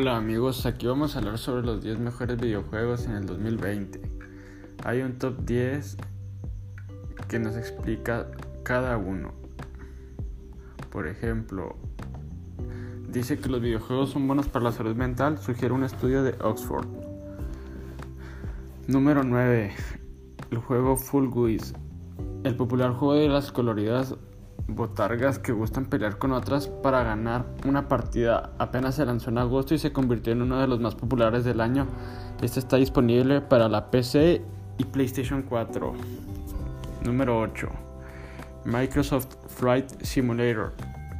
Hola amigos, aquí vamos a hablar sobre los 10 mejores videojuegos en el 2020. Hay un top 10 que nos explica cada uno. Por ejemplo, dice que los videojuegos son buenos para la salud mental, sugiere un estudio de Oxford. Número 9. El juego Full Guise. El popular juego de las coloridas botargas que gustan pelear con otras para ganar una partida. Apenas se lanzó en agosto y se convirtió en uno de los más populares del año. Este está disponible para la PC y PlayStation 4. Número 8. Microsoft Flight Simulator.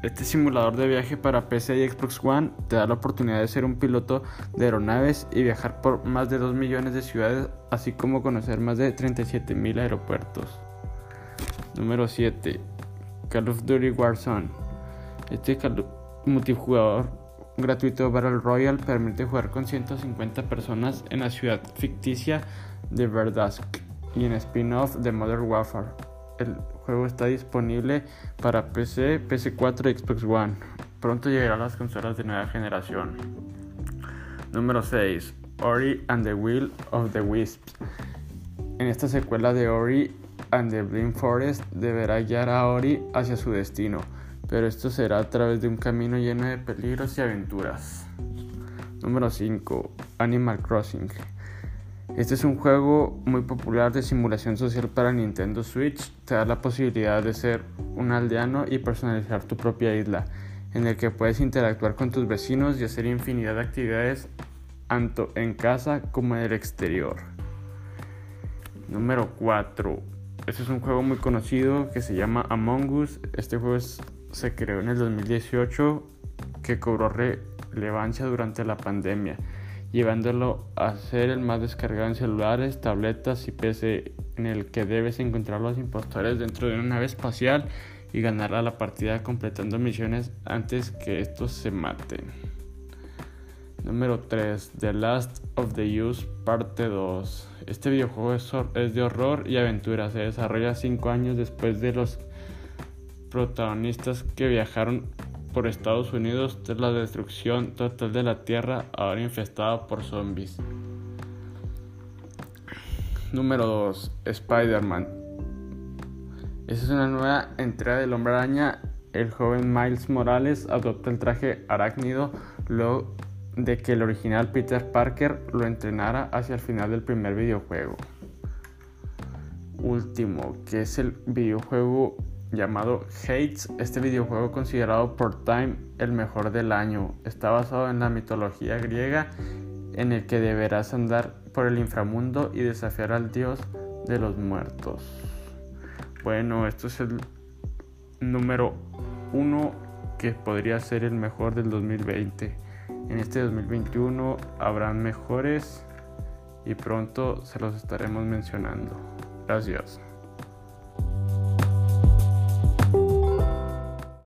Este simulador de viaje para PC y Xbox One te da la oportunidad de ser un piloto de aeronaves y viajar por más de 2 millones de ciudades, así como conocer más de 37 mil aeropuertos. Número 7. Call of Duty Warzone. Este multijugador gratuito Battle Royale permite jugar con 150 personas en la ciudad ficticia de Verdansk y en spin-off de Modern Warfare. El juego está disponible para PC, PC4 y Xbox One. Pronto llegará a las consolas de nueva generación. Número 6. Ori and the Will of the Wisps. En esta secuela de Ori and the Blind Forest deberá guiar a Ori hacia su destino, pero esto será a través de un camino lleno de peligros y aventuras. Número 5. Animal Crossing. Este es un juego muy popular de simulación social para Nintendo Switch. Te da la posibilidad de ser un aldeano y personalizar tu propia isla, en el que puedes interactuar con tus vecinos y hacer infinidad de actividades tanto en casa como en el exterior. Número 4. Este es un juego muy conocido que se llama Among Us. Este juego se creó en el 2018 que cobró relevancia durante la pandemia, llevándolo a ser el más descargado en celulares, tabletas y PC, en el que debes encontrar los impostores dentro de una nave espacial y ganar la partida completando misiones antes que estos se maten. Número 3. The Last of the Us Parte 2. Este videojuego es, de horror y aventura. Se desarrolla 5 años después de los protagonistas que viajaron por Estados Unidos tras la destrucción total de la Tierra ahora infestada por zombies. Número 2. Spider-Man. Esta es una nueva entrega del Hombre Araña. El joven Miles Morales adopta el traje arácnido luego de que el original Peter Parker lo entrenara hacia el final del primer videojuego. Último, que es el videojuego llamado Hates. Este videojuego considerado por Time el mejor del año. Está basado en la mitología griega en el que deberás andar por el inframundo y desafiar al dios de los muertos. Bueno, esto es el número uno que podría ser el mejor del 2020. En este 2021 habrán mejores y pronto se los estaremos mencionando. Gracias.